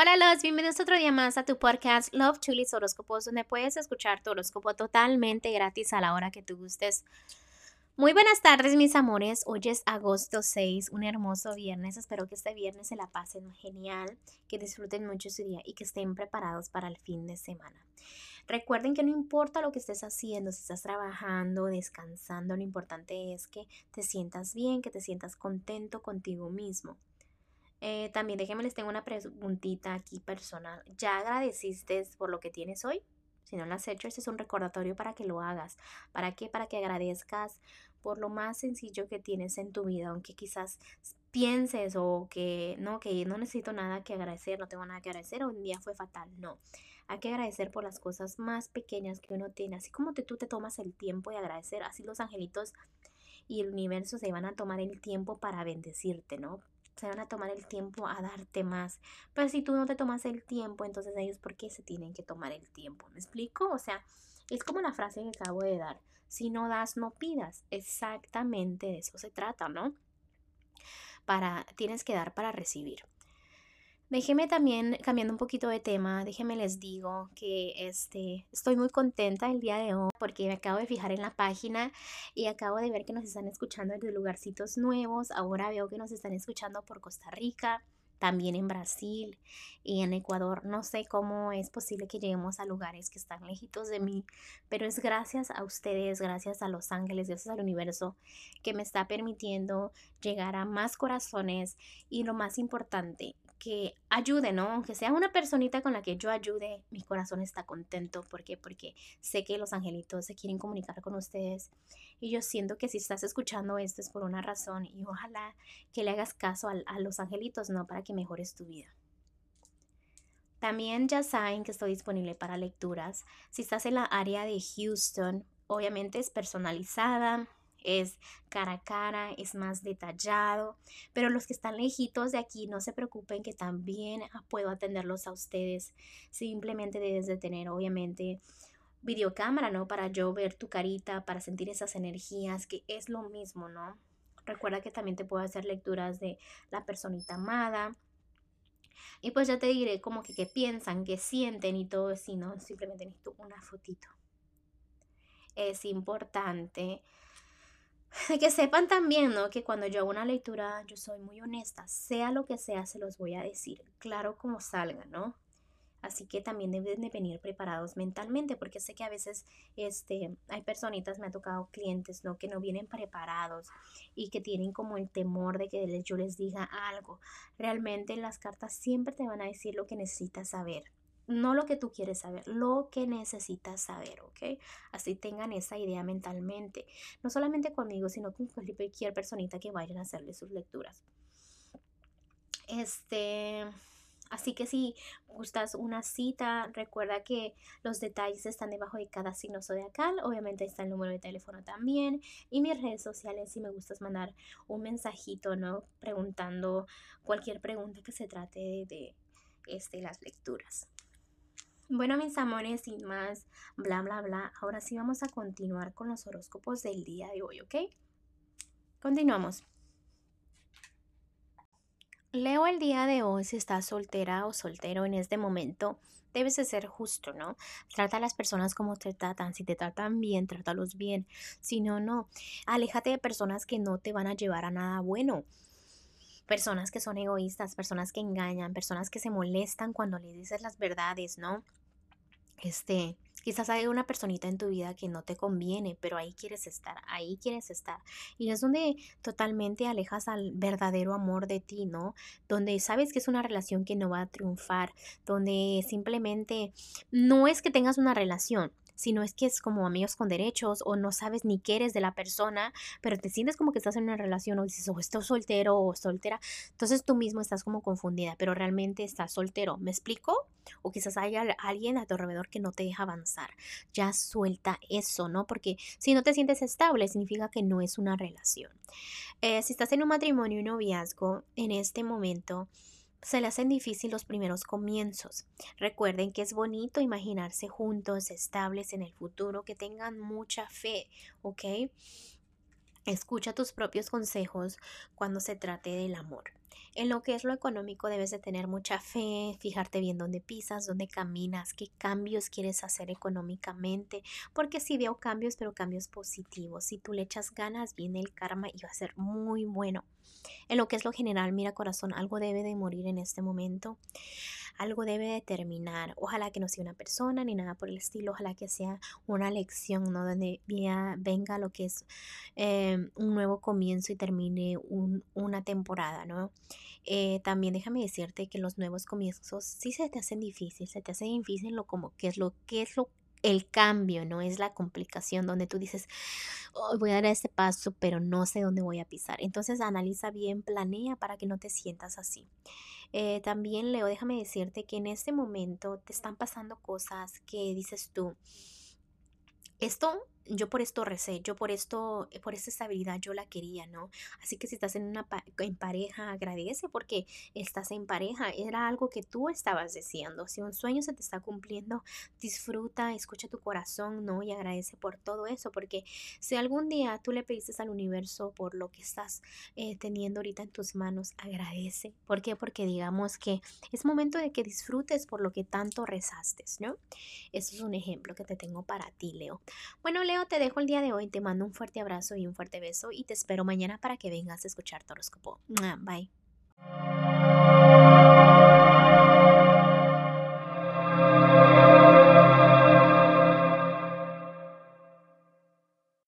Hola los, bienvenidos otro día más a tu podcast Love Chulis Horóscopos, donde puedes escuchar tu horóscopo totalmente gratis a la hora que tú gustes. Muy buenas tardes mis amores, hoy es agosto 6, un hermoso viernes, espero que este viernes se la pasen genial, que disfruten mucho su día y que estén preparados para el fin de semana. Recuerden que no importa lo que estés haciendo, si estás trabajando, descansando, lo importante es que te sientas bien, que te sientas contento contigo mismo. Eh, también déjenme les tengo una preguntita aquí personal. ¿Ya agradeciste por lo que tienes hoy? Si no lo has hecho, este es un recordatorio para que lo hagas. ¿Para qué? Para que agradezcas por lo más sencillo que tienes en tu vida, aunque quizás pienses o que no, que no necesito nada que agradecer, no tengo nada que agradecer, o un día fue fatal. No, hay que agradecer por las cosas más pequeñas que uno tiene. Así como tú te tomas el tiempo de agradecer, así los angelitos y el universo se van a tomar el tiempo para bendecirte, ¿no? Se van a tomar el tiempo a darte más. Pero si tú no te tomas el tiempo, entonces ellos, ¿por qué se tienen que tomar el tiempo? ¿Me explico? O sea, es como la frase que acabo de dar. Si no das, no pidas. Exactamente de eso se trata, ¿no? Para, tienes que dar para recibir. Déjeme también, cambiando un poquito de tema, déjeme les digo que este, estoy muy contenta el día de hoy porque me acabo de fijar en la página y acabo de ver que nos están escuchando desde lugarcitos nuevos. Ahora veo que nos están escuchando por Costa Rica, también en Brasil y en Ecuador. No sé cómo es posible que lleguemos a lugares que están lejitos de mí, pero es gracias a ustedes, gracias a los ángeles, gracias al universo que me está permitiendo llegar a más corazones y lo más importante, que ayude, ¿no? Aunque sea una personita con la que yo ayude, mi corazón está contento. ¿Por qué? Porque sé que los angelitos se quieren comunicar con ustedes. Y yo siento que si estás escuchando esto es por una razón y ojalá que le hagas caso a, a los angelitos, ¿no? Para que mejores tu vida. También ya saben que estoy disponible para lecturas. Si estás en la área de Houston, obviamente es personalizada es cara a cara, es más detallado, pero los que están lejitos de aquí no se preocupen que también puedo atenderlos a ustedes. Simplemente debes de tener obviamente videocámara, ¿no? Para yo ver tu carita, para sentir esas energías, que es lo mismo, ¿no? Recuerda que también te puedo hacer lecturas de la personita amada. Y pues ya te diré como que qué piensan, qué sienten y todo así, ¿no? Simplemente necesito una fotito. Es importante que sepan también, ¿no? Que cuando yo hago una lectura, yo soy muy honesta, sea lo que sea, se los voy a decir, claro como salga, ¿no? Así que también deben de venir preparados mentalmente, porque sé que a veces este, hay personitas, me ha tocado clientes, ¿no? Que no vienen preparados y que tienen como el temor de que yo les diga algo. Realmente las cartas siempre te van a decir lo que necesitas saber no lo que tú quieres saber, lo que necesitas saber, ¿ok? Así tengan esa idea mentalmente, no solamente conmigo, sino con cualquier personita que vayan a hacerle sus lecturas. Este, así que si gustas una cita, recuerda que los detalles están debajo de cada signo zodiacal, obviamente está el número de teléfono también y mis redes sociales si me gustas mandar un mensajito, ¿no? Preguntando cualquier pregunta que se trate de, este, las lecturas. Bueno, mis amores, sin más, bla, bla, bla, ahora sí vamos a continuar con los horóscopos del día de hoy, ¿ok? Continuamos. Leo el día de hoy si estás soltera o soltero en este momento. Debes de ser justo, ¿no? Trata a las personas como te tratan. Si te tratan bien, trátalos bien. Si no, no. Aléjate de personas que no te van a llevar a nada bueno personas que son egoístas, personas que engañan, personas que se molestan cuando le dices las verdades, ¿no? Este, quizás hay una personita en tu vida que no te conviene, pero ahí quieres estar, ahí quieres estar. Y es donde totalmente alejas al verdadero amor de ti, ¿no? Donde sabes que es una relación que no va a triunfar, donde simplemente no es que tengas una relación, sino es que es como amigos con derechos o no sabes ni qué eres de la persona, pero te sientes como que estás en una relación o dices, o oh, estoy soltero o soltera, entonces tú mismo estás como confundida, pero realmente estás soltero, ¿me explico? O quizás haya alguien a tu alrededor que no te deja avanzar. Ya suelta eso, ¿no? Porque si no te sientes estable, significa que no es una relación. Eh, si estás en un matrimonio y un noviazgo, en este momento, se le hacen difícil los primeros comienzos. Recuerden que es bonito imaginarse juntos, estables en el futuro, que tengan mucha fe, ¿ok? Escucha tus propios consejos cuando se trate del amor. En lo que es lo económico debes de tener mucha fe, fijarte bien dónde pisas, dónde caminas, qué cambios quieres hacer económicamente, porque si veo cambios, pero cambios positivos. Si tú le echas ganas, viene el karma y va a ser muy bueno. En lo que es lo general, mira corazón, algo debe de morir en este momento algo debe de terminar. Ojalá que no sea una persona ni nada por el estilo, ojalá que sea una lección, ¿no? Donde venga lo que es em, un nuevo comienzo y termine una temporada, ¿no? Eh, también déjame decirte que los nuevos comienzos sí se te hacen difícil, se te hace difícil lo como que es lo que es lo el cambio, no es la complicación donde tú dices, voy a dar este paso, pero no sé dónde voy a pisar. Entonces analiza bien, planea para que no te sientas así. Eh, también, Leo, déjame decirte que en este momento te están pasando cosas que dices tú, esto yo por esto recé, yo por esto, eh, por esta estabilidad yo la quería, ¿no? Así que si estás en una en pareja, agradece porque estás en pareja, era algo que tú estabas deseando. Si un sueño se te está cumpliendo, disfruta, escucha tu corazón, ¿no? Y agradece por todo eso, porque si algún día tú le pediste al universo por lo que estás eh, teniendo ahorita en tus manos, agradece. ¿Por qué? Porque digamos que es momento de que disfrutes por lo que tanto rezaste, ¿no? Eso es un ejemplo que te tengo para ti, Leo. Bueno, Leo, te dejo el día de hoy. Te mando un fuerte abrazo y un fuerte beso y te espero mañana para que vengas a escuchar tu. Bye.